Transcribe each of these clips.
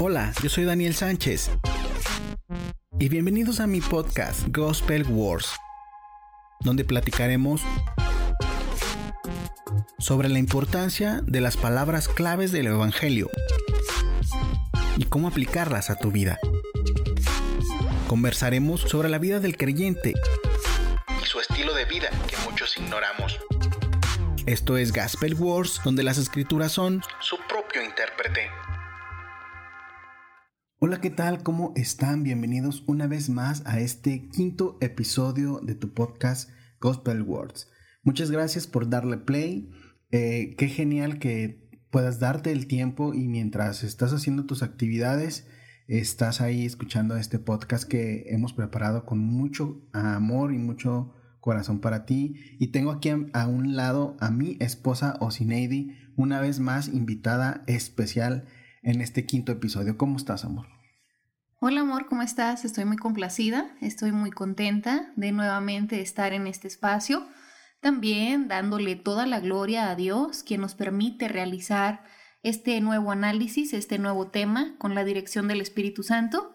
Hola, yo soy Daniel Sánchez. Y bienvenidos a mi podcast Gospel Wars, donde platicaremos sobre la importancia de las palabras claves del Evangelio y cómo aplicarlas a tu vida. Conversaremos sobre la vida del creyente y su estilo de vida que muchos ignoramos. Esto es Gospel Wars, donde las escrituras son su propio intérprete. Hola, ¿qué tal? ¿Cómo están? Bienvenidos una vez más a este quinto episodio de tu podcast Gospel Words. Muchas gracias por darle play. Eh, qué genial que puedas darte el tiempo y mientras estás haciendo tus actividades, estás ahí escuchando este podcast que hemos preparado con mucho amor y mucho corazón para ti. Y tengo aquí a, un lado a mi esposa Osineidi, una vez más invitada especial en este quinto episodio. ¿Cómo estás, amor? Hola, amor, ¿cómo estás? Estoy muy complacida, estoy muy contenta de nuevamente estar en este espacio. También dándole toda la gloria a Dios, quien nos permite realizar este nuevo análisis, este nuevo tema con la dirección del Espíritu Santo.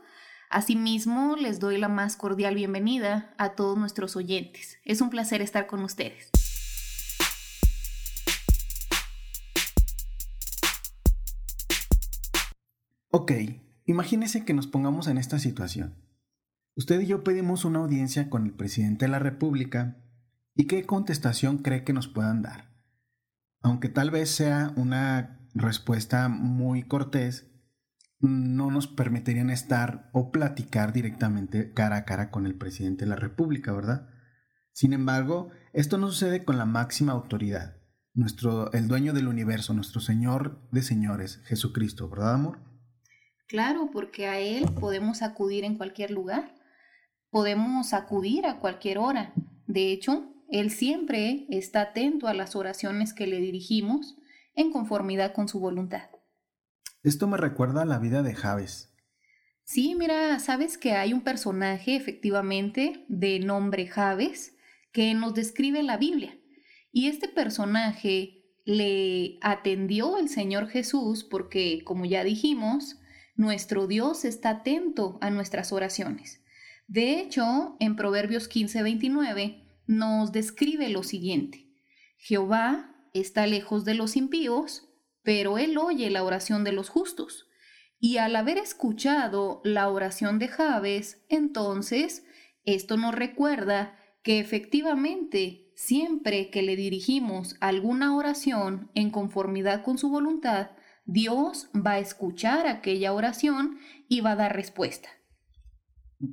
Asimismo, les doy la más cordial bienvenida a todos nuestros oyentes. Es un placer estar con ustedes. Ok, imagínese que nos pongamos en esta situación. Usted y yo pedimos una audiencia con el presidente de la República y qué contestación cree que nos puedan dar. Aunque tal vez sea una respuesta muy cortés, no nos permitirían estar o platicar directamente cara a cara con el presidente de la República, ¿verdad? Sin embargo, esto no sucede con la máxima autoridad, nuestro, el dueño del universo, nuestro Señor de señores, Jesucristo, ¿verdad, amor? Claro, porque a Él podemos acudir en cualquier lugar, podemos acudir a cualquier hora. De hecho, Él siempre está atento a las oraciones que le dirigimos en conformidad con su voluntad. Esto me recuerda a la vida de Javes. Sí, mira, sabes que hay un personaje efectivamente de nombre Javes que nos describe en la Biblia. Y este personaje le atendió el Señor Jesús porque, como ya dijimos, nuestro Dios está atento a nuestras oraciones. De hecho, en Proverbios 15:29 nos describe lo siguiente. Jehová está lejos de los impíos, pero él oye la oración de los justos. Y al haber escuchado la oración de Jabes, entonces esto nos recuerda que efectivamente siempre que le dirigimos alguna oración en conformidad con su voluntad, Dios va a escuchar aquella oración y va a dar respuesta.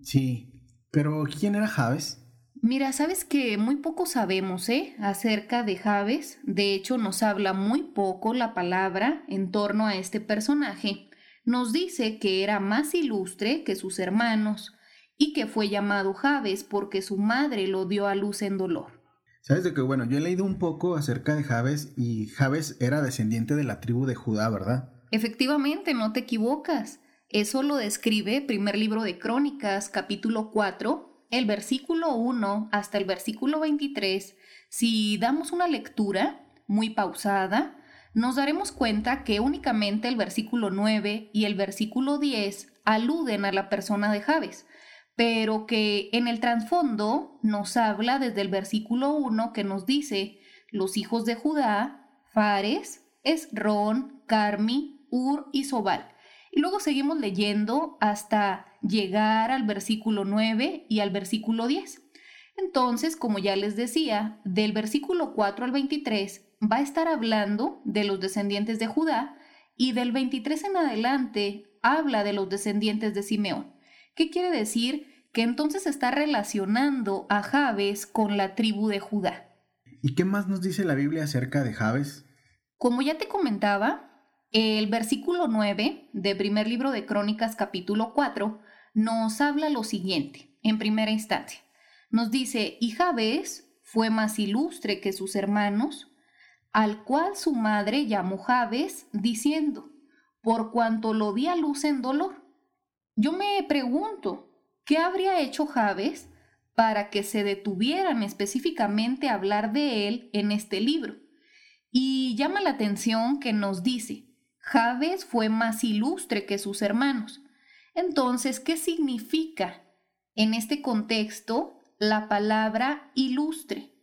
Sí, pero ¿quién era Jabes? Mira, sabes que muy poco sabemos ¿eh? acerca de Javes. De hecho, nos habla muy poco la palabra en torno a este personaje. Nos dice que era más ilustre que sus hermanos y que fue llamado Javes porque su madre lo dio a luz en dolor. Sabes de que, bueno, yo he leído un poco acerca de Javes y Javes era descendiente de la tribu de Judá, ¿verdad? Efectivamente, no te equivocas. Eso lo describe primer libro de Crónicas, capítulo 4, el versículo 1 hasta el versículo 23, si damos una lectura muy pausada, nos daremos cuenta que únicamente el versículo 9 y el versículo 10 aluden a la persona de Javes, pero que en el trasfondo nos habla desde el versículo 1 que nos dice los hijos de Judá, Fares, Esrón, Carmi, Ur y Sobal. Y luego seguimos leyendo hasta llegar al versículo 9 y al versículo 10. Entonces, como ya les decía, del versículo 4 al 23 va a estar hablando de los descendientes de Judá y del 23 en adelante habla de los descendientes de Simeón. ¿Qué quiere decir? Que entonces está relacionando a Jabes con la tribu de Judá. ¿Y qué más nos dice la Biblia acerca de Jabes? Como ya te comentaba, el versículo 9 de primer libro de Crónicas capítulo 4 nos habla lo siguiente, en primera instancia. Nos dice, y Jabes fue más ilustre que sus hermanos, al cual su madre llamó Jabes, diciendo, por cuanto lo di a luz en dolor. Yo me pregunto, ¿qué habría hecho Jabes para que se detuvieran específicamente a hablar de él en este libro? Y llama la atención que nos dice, Jabes fue más ilustre que sus hermanos. Entonces, ¿qué significa en este contexto la palabra ilustre?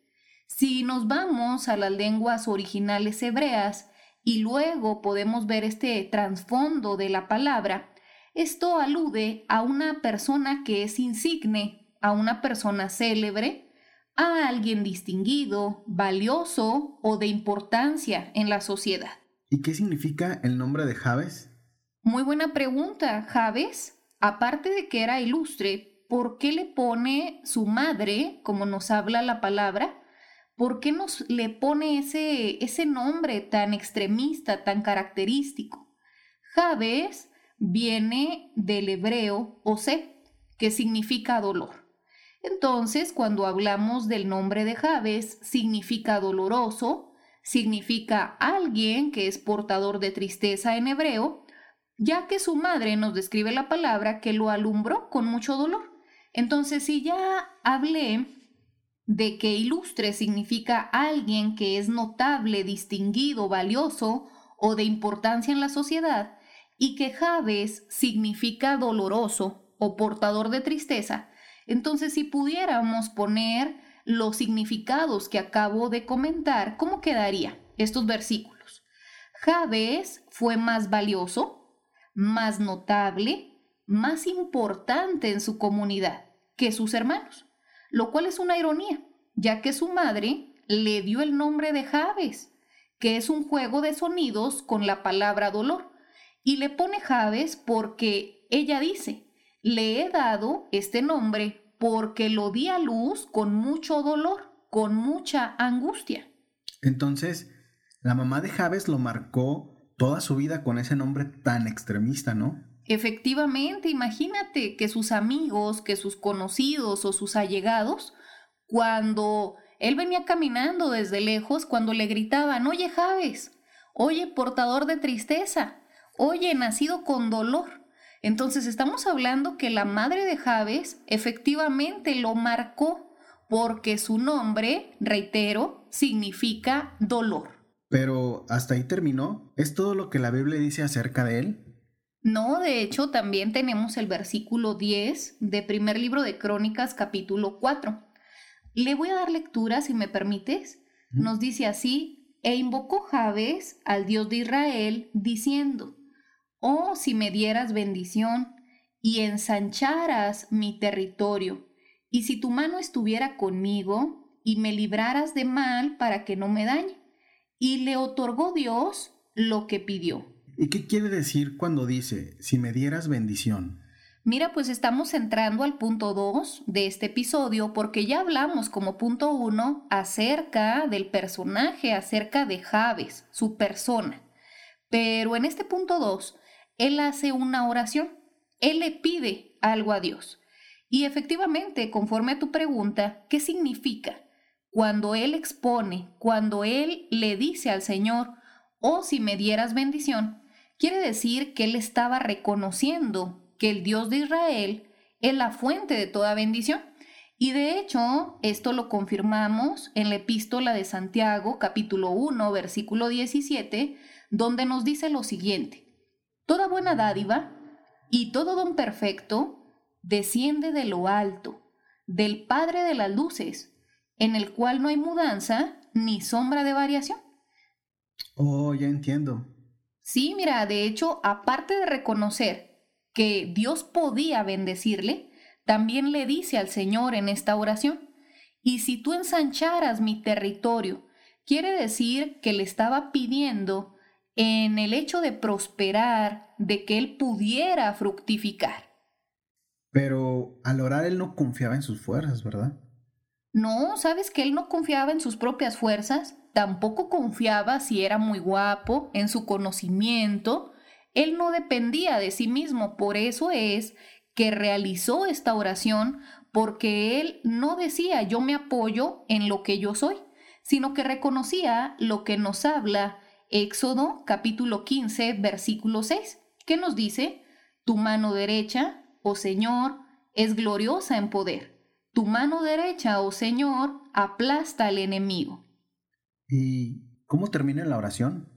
Si nos vamos a las lenguas originales hebreas y luego podemos ver este trasfondo de la palabra, esto alude a una persona que es insigne, a una persona célebre, a alguien distinguido, valioso o de importancia en la sociedad. ¿Y qué significa el nombre de Javes? Muy buena pregunta, Javes. Aparte de que era ilustre, ¿por qué le pone su madre, como nos habla la palabra? ¿Por qué nos le pone ese, ese nombre tan extremista, tan característico? Javes viene del hebreo Ose, que significa dolor. Entonces, cuando hablamos del nombre de Javes, significa doloroso, significa alguien que es portador de tristeza en hebreo, ya que su madre nos describe la palabra que lo alumbró con mucho dolor. Entonces, si ya hablé de que ilustre significa alguien que es notable, distinguido, valioso o de importancia en la sociedad, y que Javes significa doloroso o portador de tristeza, entonces si pudiéramos poner los significados que acabo de comentar, ¿cómo quedaría estos versículos? Jabes fue más valioso, más notable, más importante en su comunidad que sus hermanos, lo cual es una ironía, ya que su madre le dio el nombre de Jabes, que es un juego de sonidos con la palabra dolor, y le pone Jabes porque ella dice, le he dado este nombre porque lo di a luz con mucho dolor, con mucha angustia. Entonces, la mamá de Javes lo marcó toda su vida con ese nombre tan extremista, ¿no? Efectivamente, imagínate que sus amigos, que sus conocidos o sus allegados, cuando él venía caminando desde lejos, cuando le gritaban, oye Javes, oye portador de tristeza, oye nacido con dolor, entonces estamos hablando que la madre de Javes efectivamente lo marcó porque su nombre, reitero, significa dolor. Pero hasta ahí terminó. ¿Es todo lo que la Biblia dice acerca de él? No, de hecho también tenemos el versículo 10 de primer libro de Crónicas capítulo 4. Le voy a dar lectura si me permites. Nos dice así, e invocó Javes al Dios de Israel, diciendo, Oh, si me dieras bendición y ensancharas mi territorio, y si tu mano estuviera conmigo y me libraras de mal para que no me dañe. Y le otorgó Dios lo que pidió. ¿Y qué quiere decir cuando dice, si me dieras bendición? Mira, pues estamos entrando al punto 2 de este episodio porque ya hablamos como punto 1 acerca del personaje, acerca de Javes, su persona. Pero en este punto 2 él hace una oración, él le pide algo a Dios. Y efectivamente, conforme a tu pregunta, ¿qué significa? Cuando él expone, cuando él le dice al Señor, oh si me dieras bendición, quiere decir que él estaba reconociendo que el Dios de Israel es la fuente de toda bendición. Y de hecho, esto lo confirmamos en la epístola de Santiago, capítulo 1, versículo 17, donde nos dice lo siguiente. Toda buena dádiva y todo don perfecto desciende de lo alto, del Padre de las Luces, en el cual no hay mudanza ni sombra de variación. Oh, ya entiendo. Sí, mira, de hecho, aparte de reconocer que Dios podía bendecirle, también le dice al Señor en esta oración, y si tú ensancharas mi territorio, quiere decir que le estaba pidiendo en el hecho de prosperar, de que él pudiera fructificar. Pero al orar él no confiaba en sus fuerzas, ¿verdad? No, sabes que él no confiaba en sus propias fuerzas, tampoco confiaba si era muy guapo, en su conocimiento, él no dependía de sí mismo, por eso es que realizó esta oración, porque él no decía yo me apoyo en lo que yo soy, sino que reconocía lo que nos habla Éxodo capítulo 15, versículo 6, que nos dice, Tu mano derecha, oh Señor, es gloriosa en poder. Tu mano derecha, oh Señor, aplasta al enemigo. ¿Y cómo termina la oración?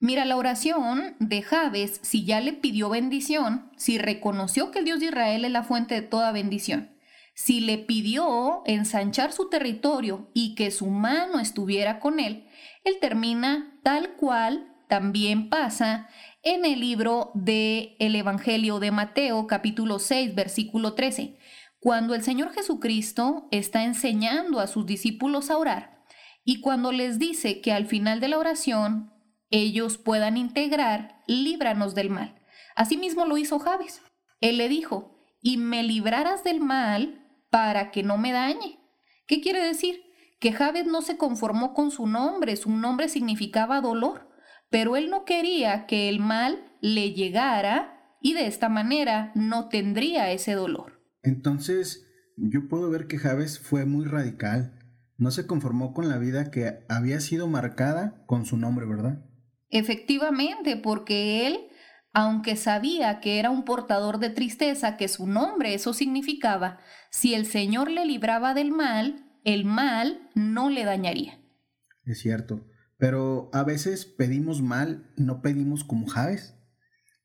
Mira la oración de Jabes, si ya le pidió bendición, si reconoció que el Dios de Israel es la fuente de toda bendición, si le pidió ensanchar su territorio y que su mano estuviera con él, él termina tal cual también pasa en el libro de el Evangelio de Mateo capítulo 6 versículo 13, cuando el Señor Jesucristo está enseñando a sus discípulos a orar y cuando les dice que al final de la oración ellos puedan integrar, líbranos del mal. Asimismo lo hizo Javes. Él le dijo, y me librarás del mal para que no me dañe. ¿Qué quiere decir? Que Javes no se conformó con su nombre, su nombre significaba dolor, pero él no quería que el mal le llegara y de esta manera no tendría ese dolor. Entonces, yo puedo ver que Javes fue muy radical, no se conformó con la vida que había sido marcada con su nombre, ¿verdad? Efectivamente, porque él, aunque sabía que era un portador de tristeza, que su nombre eso significaba, si el Señor le libraba del mal, el mal no le dañaría. Es cierto, pero a veces pedimos mal y no pedimos como Javes.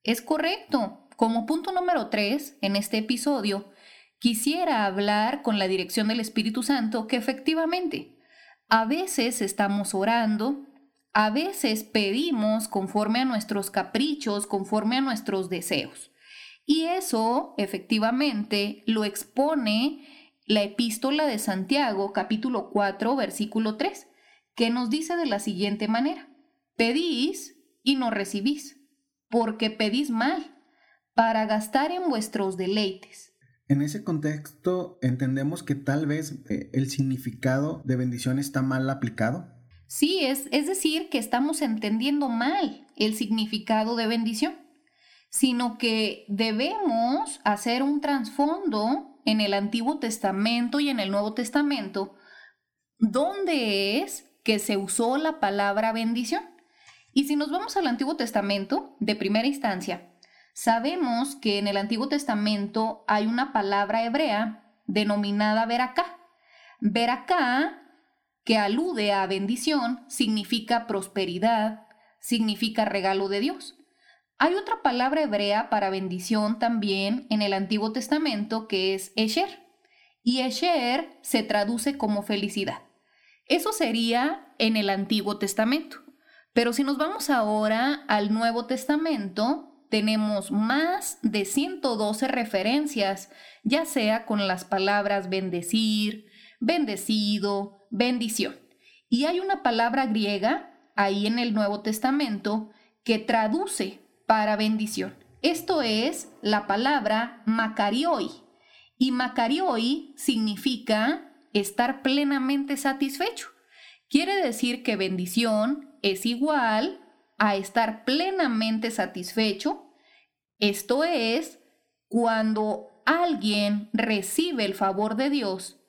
Es correcto. Como punto número tres en este episodio, quisiera hablar con la dirección del Espíritu Santo que efectivamente a veces estamos orando, a veces pedimos conforme a nuestros caprichos, conforme a nuestros deseos. Y eso efectivamente lo expone la epístola de Santiago capítulo 4 versículo 3, que nos dice de la siguiente manera, pedís y no recibís, porque pedís mal, para gastar en vuestros deleites. En ese contexto entendemos que tal vez eh, el significado de bendición está mal aplicado. Sí, es, es decir, que estamos entendiendo mal el significado de bendición, sino que debemos hacer un trasfondo en el Antiguo Testamento y en el Nuevo Testamento, donde es que se usó la palabra bendición. Y si nos vamos al Antiguo Testamento, de primera instancia, sabemos que en el Antiguo Testamento hay una palabra hebrea denominada veracá. Veracá que alude a bendición, significa prosperidad, significa regalo de Dios. Hay otra palabra hebrea para bendición también en el Antiguo Testamento que es Esher. Y Esher se traduce como felicidad. Eso sería en el Antiguo Testamento. Pero si nos vamos ahora al Nuevo Testamento, tenemos más de 112 referencias, ya sea con las palabras bendecir, bendecido, bendición. Y hay una palabra griega ahí en el Nuevo Testamento que traduce para bendición. Esto es la palabra macarioi. Y macarioi significa estar plenamente satisfecho. Quiere decir que bendición es igual a estar plenamente satisfecho. Esto es cuando alguien recibe el favor de Dios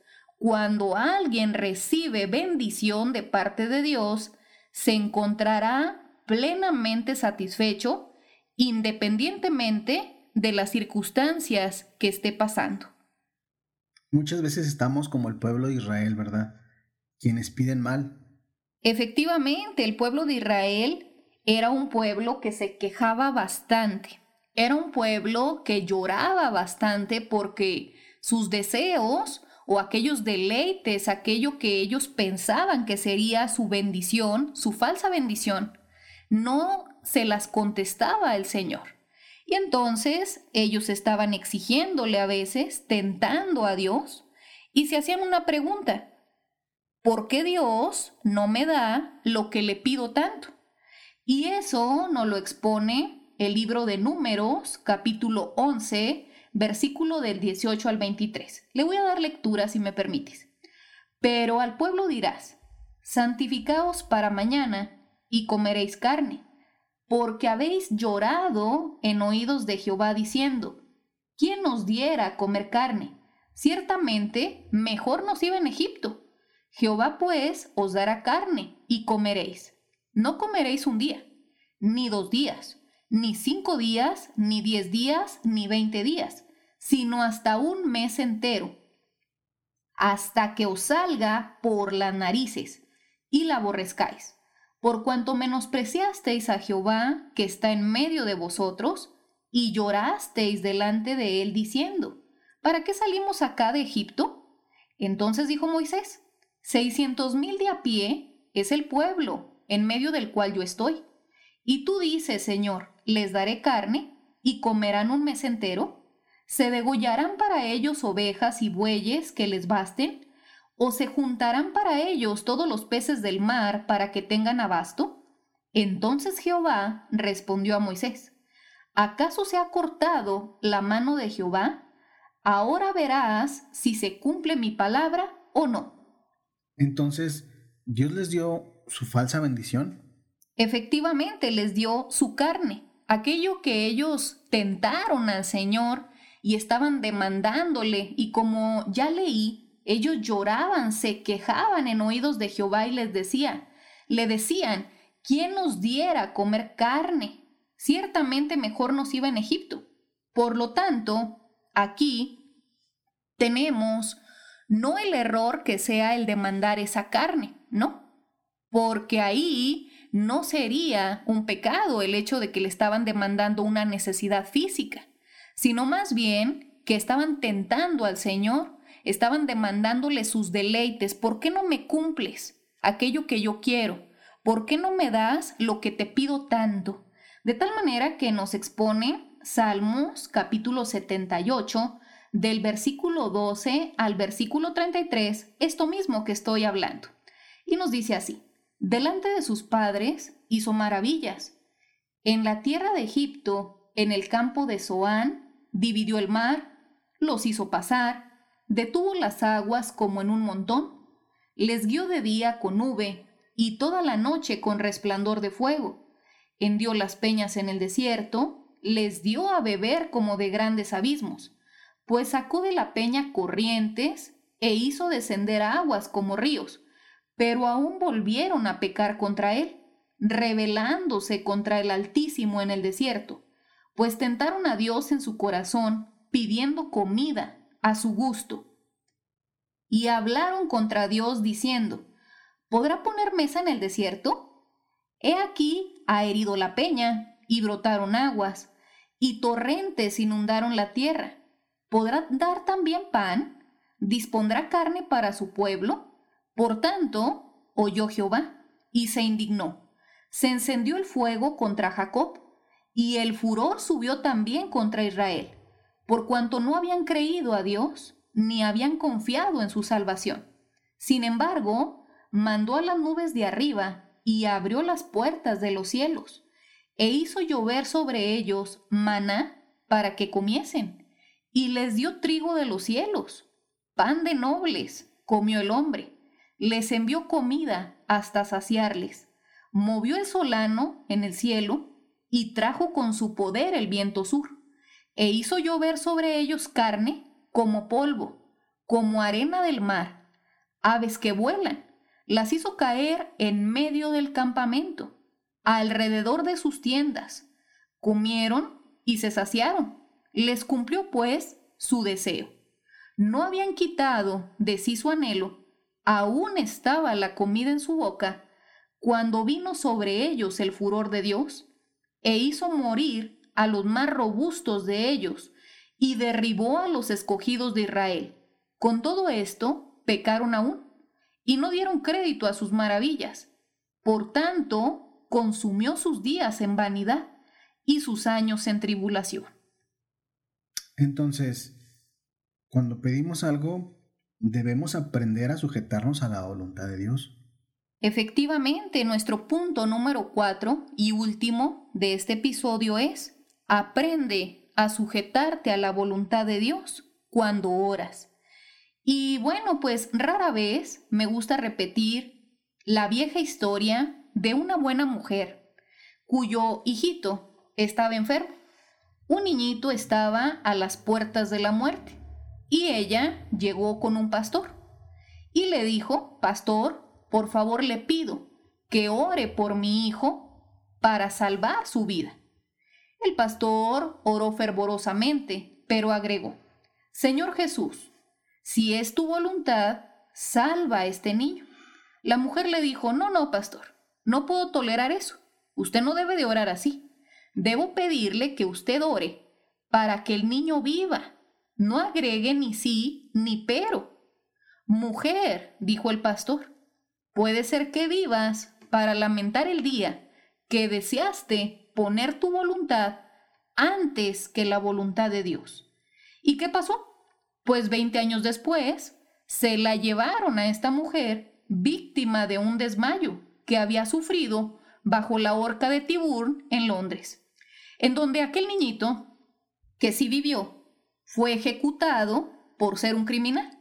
cuando alguien recibe bendición de parte de Dios, se encontrará plenamente satisfecho independientemente de las circunstancias que esté pasando. Muchas veces estamos como el pueblo de Israel, ¿verdad? Quienes piden mal. Efectivamente, el pueblo de Israel era un pueblo que se quejaba bastante. Era un pueblo que lloraba bastante porque sus deseos o aquellos deleites, aquello que ellos pensaban que sería su bendición, su falsa bendición, no se las contestaba el Señor. Y entonces ellos estaban exigiéndole a veces, tentando a Dios, y se hacían una pregunta, ¿por qué Dios no me da lo que le pido tanto? Y eso nos lo expone el libro de Números, capítulo 11, versículo del 18 al 23. Le voy a dar lectura si me permites. Pero al pueblo dirás, santificaos para mañana y comeréis carne, porque habéis llorado en oídos de Jehová diciendo, ¿quién nos diera comer carne? Ciertamente mejor nos iba en Egipto. Jehová pues os dará carne y comeréis. No comeréis un día, ni dos días, ni cinco días, ni diez días, ni veinte días, sino hasta un mes entero, hasta que os salga por las narices y la aborrezcáis, por cuanto menospreciasteis a Jehová que está en medio de vosotros, y llorasteis delante de él diciendo, ¿para qué salimos acá de Egipto? Entonces dijo Moisés, seiscientos mil de a pie es el pueblo en medio del cual yo estoy. Y tú dices, Señor, les daré carne y comerán un mes entero. ¿Se degollarán para ellos ovejas y bueyes que les basten? ¿O se juntarán para ellos todos los peces del mar para que tengan abasto? Entonces Jehová respondió a Moisés, ¿acaso se ha cortado la mano de Jehová? Ahora verás si se cumple mi palabra o no. Entonces, ¿Dios les dio su falsa bendición? Efectivamente, les dio su carne, aquello que ellos tentaron al Señor y estaban demandándole, y como ya leí, ellos lloraban, se quejaban en oídos de Jehová y les decían, le decían, ¿quién nos diera comer carne? Ciertamente mejor nos iba en Egipto. Por lo tanto, aquí tenemos no el error que sea el de mandar esa carne, no, porque ahí no sería un pecado el hecho de que le estaban demandando una necesidad física, sino más bien que estaban tentando al Señor estaban demandándole sus deleites. ¿Por qué no me cumples aquello que yo quiero? ¿Por qué no me das lo que te pido tanto? De tal manera que nos expone Salmos capítulo 78, del versículo 12 al versículo 33, esto mismo que estoy hablando. Y nos dice así, delante de sus padres hizo maravillas. En la tierra de Egipto, en el campo de Zoán, dividió el mar, los hizo pasar, detuvo las aguas como en un montón, les guió de día con nube y toda la noche con resplandor de fuego, hendió las peñas en el desierto, les dio a beber como de grandes abismos, pues sacó de la peña corrientes e hizo descender aguas como ríos, pero aún volvieron a pecar contra él, rebelándose contra el Altísimo en el desierto, pues tentaron a Dios en su corazón, pidiendo comida a su gusto. Y hablaron contra Dios diciendo, ¿podrá poner mesa en el desierto? He aquí ha herido la peña, y brotaron aguas, y torrentes inundaron la tierra. ¿Podrá dar también pan? ¿Dispondrá carne para su pueblo? Por tanto, oyó Jehová, y se indignó. Se encendió el fuego contra Jacob, y el furor subió también contra Israel por cuanto no habían creído a Dios ni habían confiado en su salvación. Sin embargo, mandó a las nubes de arriba y abrió las puertas de los cielos, e hizo llover sobre ellos maná para que comiesen, y les dio trigo de los cielos, pan de nobles, comió el hombre, les envió comida hasta saciarles, movió el solano en el cielo, y trajo con su poder el viento sur e hizo llover sobre ellos carne como polvo, como arena del mar, aves que vuelan, las hizo caer en medio del campamento, alrededor de sus tiendas. Comieron y se saciaron. Les cumplió pues su deseo. No habían quitado de sí su anhelo, aún estaba la comida en su boca, cuando vino sobre ellos el furor de Dios, e hizo morir a los más robustos de ellos y derribó a los escogidos de Israel. Con todo esto, pecaron aún y no dieron crédito a sus maravillas. Por tanto, consumió sus días en vanidad y sus años en tribulación. Entonces, cuando pedimos algo, debemos aprender a sujetarnos a la voluntad de Dios. Efectivamente, nuestro punto número cuatro y último de este episodio es Aprende a sujetarte a la voluntad de Dios cuando oras. Y bueno, pues rara vez me gusta repetir la vieja historia de una buena mujer cuyo hijito estaba enfermo. Un niñito estaba a las puertas de la muerte y ella llegó con un pastor y le dijo, pastor, por favor le pido que ore por mi hijo para salvar su vida. El pastor oró fervorosamente, pero agregó, Señor Jesús, si es tu voluntad, salva a este niño. La mujer le dijo, no, no, pastor, No puedo tolerar eso. Usted no debe de orar así. Debo pedirle que usted ore para que el niño viva. No agregue ni sí ni pero. Mujer, dijo el pastor, puede ser que vivas para lamentar el día que deseaste poner tu voluntad antes que la voluntad de Dios. ¿Y qué pasó? Pues 20 años después, se la llevaron a esta mujer víctima de un desmayo que había sufrido bajo la horca de Tiburn en Londres, en donde aquel niñito, que sí vivió, fue ejecutado por ser un criminal.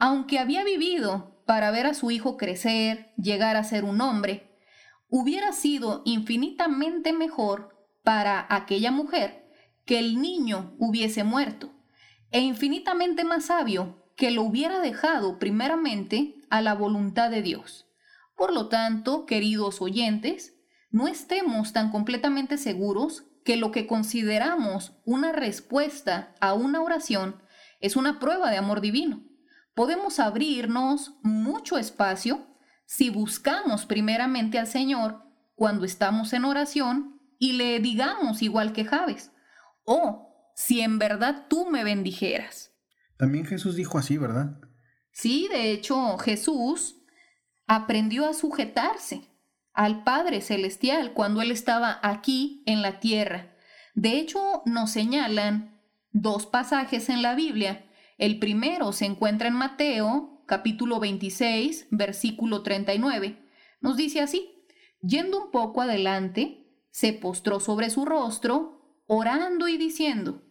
Aunque había vivido para ver a su hijo crecer, llegar a ser un hombre, hubiera sido infinitamente mejor para aquella mujer que el niño hubiese muerto, e infinitamente más sabio que lo hubiera dejado primeramente a la voluntad de Dios. Por lo tanto, queridos oyentes, no estemos tan completamente seguros que lo que consideramos una respuesta a una oración es una prueba de amor divino. Podemos abrirnos mucho espacio si buscamos primeramente al Señor cuando estamos en oración y le digamos igual que Javes, oh, si en verdad tú me bendijeras. También Jesús dijo así, ¿verdad? Sí, de hecho Jesús aprendió a sujetarse al Padre Celestial cuando Él estaba aquí en la tierra. De hecho, nos señalan dos pasajes en la Biblia. El primero se encuentra en Mateo, capítulo 26, versículo 39. Nos dice así, yendo un poco adelante, se postró sobre su rostro, orando y diciendo,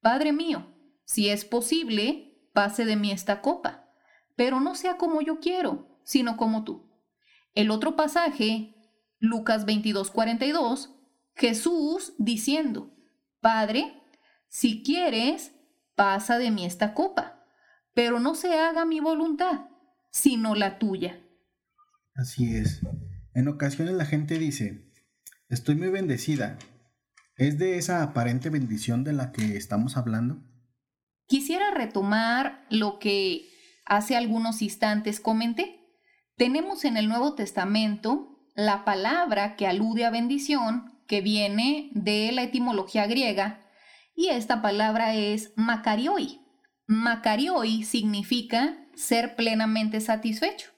Padre mío, si es posible, pase de mí esta copa, pero no sea como yo quiero, sino como tú. El otro pasaje, Lucas 22, 42, Jesús diciendo, Padre, si quieres, pasa de mí esta copa, pero no se haga mi voluntad, sino la tuya. Así es. En ocasiones la gente dice, estoy muy bendecida. ¿Es de esa aparente bendición de la que estamos hablando? Quisiera retomar lo que hace algunos instantes comenté. Tenemos en el Nuevo Testamento la palabra que alude a bendición, que viene de la etimología griega, y esta palabra es makarioi. Makarioi significa ser plenamente satisfecho.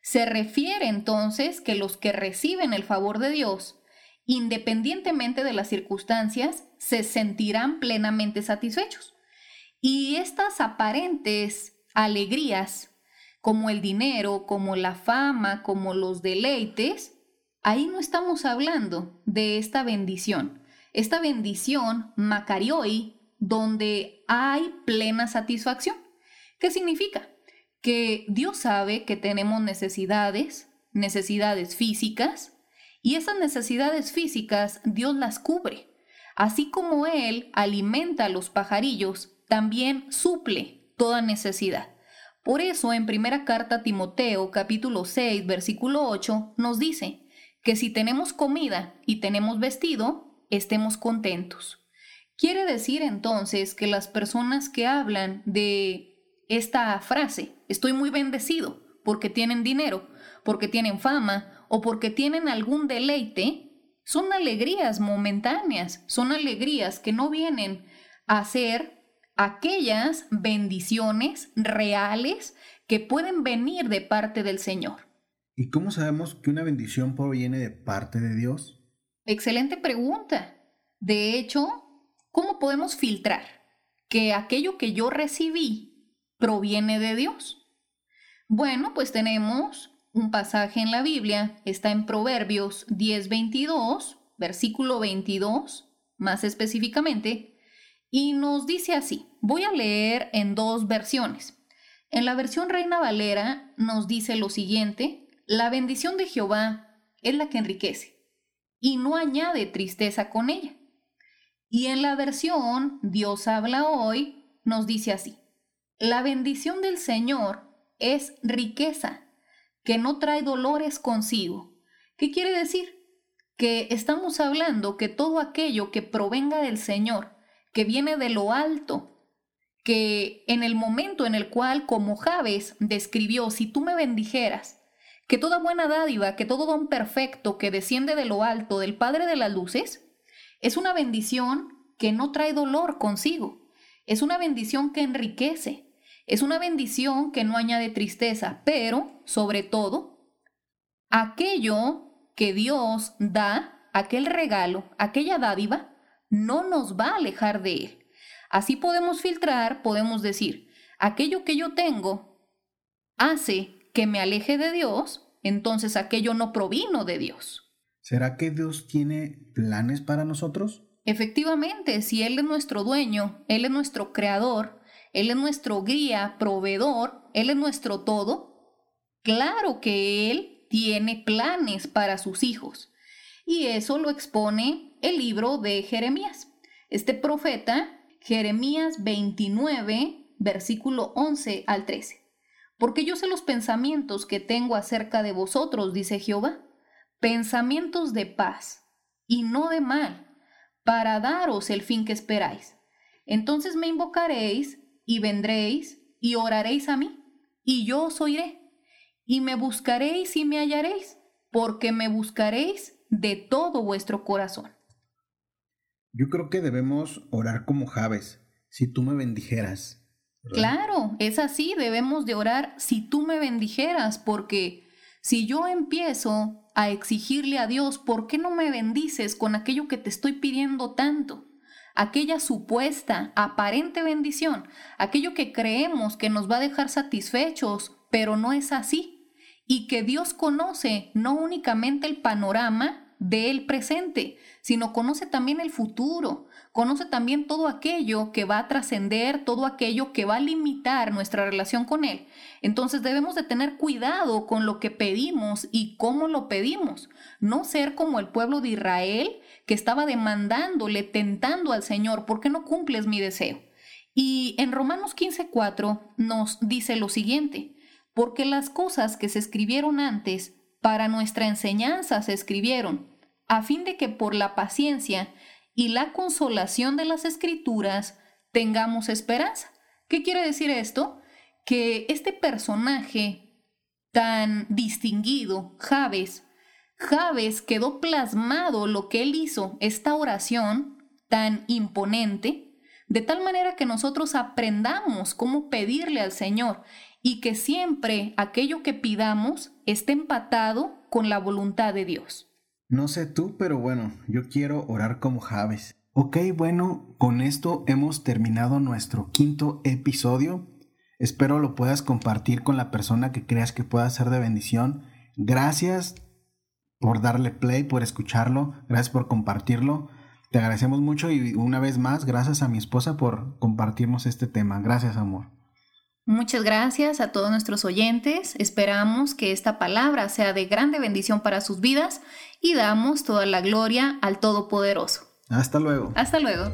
Se refiere entonces que los que reciben el favor de Dios, independientemente de las circunstancias, se sentirán plenamente satisfechos. Y estas aparentes alegrías, como el dinero, como la fama, como los deleites, ahí no estamos hablando de esta bendición. Esta bendición, Macarioi, donde hay plena satisfacción. ¿Qué significa? Que Dios sabe que tenemos necesidades, necesidades físicas, y esas necesidades físicas Dios las cubre. Así como Él alimenta a los pajarillos, también suple toda necesidad. Por eso en primera carta a Timoteo capítulo 6 versículo 8 nos dice que si tenemos comida y tenemos vestido, estemos contentos. Quiere decir entonces que las personas que hablan de esta frase, estoy muy bendecido porque tienen dinero, porque tienen fama o porque tienen algún deleite, son alegrías momentáneas, son alegrías que no vienen a ser aquellas bendiciones reales que pueden venir de parte del Señor. ¿Y cómo sabemos que una bendición proviene de parte de Dios? Excelente pregunta. De hecho, ¿cómo podemos filtrar que aquello que yo recibí proviene de Dios? Bueno, pues tenemos un pasaje en la Biblia, está en Proverbios 10:22, versículo 22, más específicamente, y nos dice así, voy a leer en dos versiones. En la versión Reina Valera nos dice lo siguiente, la bendición de Jehová es la que enriquece y no añade tristeza con ella. Y en la versión Dios habla hoy nos dice así, la bendición del Señor es riqueza que no trae dolores consigo. ¿Qué quiere decir? Que estamos hablando que todo aquello que provenga del Señor, que viene de lo alto, que en el momento en el cual, como Javes describió, si tú me bendijeras, que toda buena dádiva, que todo don perfecto que desciende de lo alto del Padre de las Luces, es una bendición que no trae dolor consigo, es una bendición que enriquece, es una bendición que no añade tristeza, pero, sobre todo, aquello que Dios da, aquel regalo, aquella dádiva, no nos va a alejar de Él. Así podemos filtrar, podemos decir, aquello que yo tengo hace que me aleje de Dios, entonces aquello no provino de Dios. ¿Será que Dios tiene planes para nosotros? Efectivamente, si Él es nuestro dueño, Él es nuestro creador, Él es nuestro guía, proveedor, Él es nuestro todo, claro que Él tiene planes para sus hijos. Y eso lo expone el libro de Jeremías. Este profeta, Jeremías 29, versículo 11 al 13. Porque yo sé los pensamientos que tengo acerca de vosotros, dice Jehová, pensamientos de paz y no de mal para daros el fin que esperáis. Entonces me invocaréis y vendréis y oraréis a mí, y yo os oiré, y me buscaréis y me hallaréis, porque me buscaréis de todo vuestro corazón. Yo creo que debemos orar como Javes, si tú me bendijeras. Claro, es así, debemos de orar si tú me bendijeras, porque si yo empiezo a exigirle a Dios, ¿por qué no me bendices con aquello que te estoy pidiendo tanto? Aquella supuesta, aparente bendición, aquello que creemos que nos va a dejar satisfechos, pero no es así. Y que Dios conoce no únicamente el panorama del presente, sino conoce también el futuro, conoce también todo aquello que va a trascender, todo aquello que va a limitar nuestra relación con Él. Entonces debemos de tener cuidado con lo que pedimos y cómo lo pedimos, no ser como el pueblo de Israel que estaba demandándole, tentando al Señor, ¿por qué no cumples mi deseo? Y en Romanos 15:4 nos dice lo siguiente, porque las cosas que se escribieron antes para nuestra enseñanza se escribieron, a fin de que por la paciencia y la consolación de las escrituras tengamos esperanza. ¿Qué quiere decir esto? Que este personaje tan distinguido, Javes, Javes quedó plasmado lo que él hizo, esta oración tan imponente, de tal manera que nosotros aprendamos cómo pedirle al Señor y que siempre aquello que pidamos esté empatado con la voluntad de Dios. No sé tú, pero bueno, yo quiero orar como Javes. Ok, bueno, con esto hemos terminado nuestro quinto episodio. Espero lo puedas compartir con la persona que creas que pueda ser de bendición. Gracias por darle play, por escucharlo. Gracias por compartirlo. Te agradecemos mucho y una vez más, gracias a mi esposa por compartirnos este tema. Gracias, amor. Muchas gracias a todos nuestros oyentes. Esperamos que esta palabra sea de grande bendición para sus vidas y damos toda la gloria al Todopoderoso. Hasta luego. Hasta luego.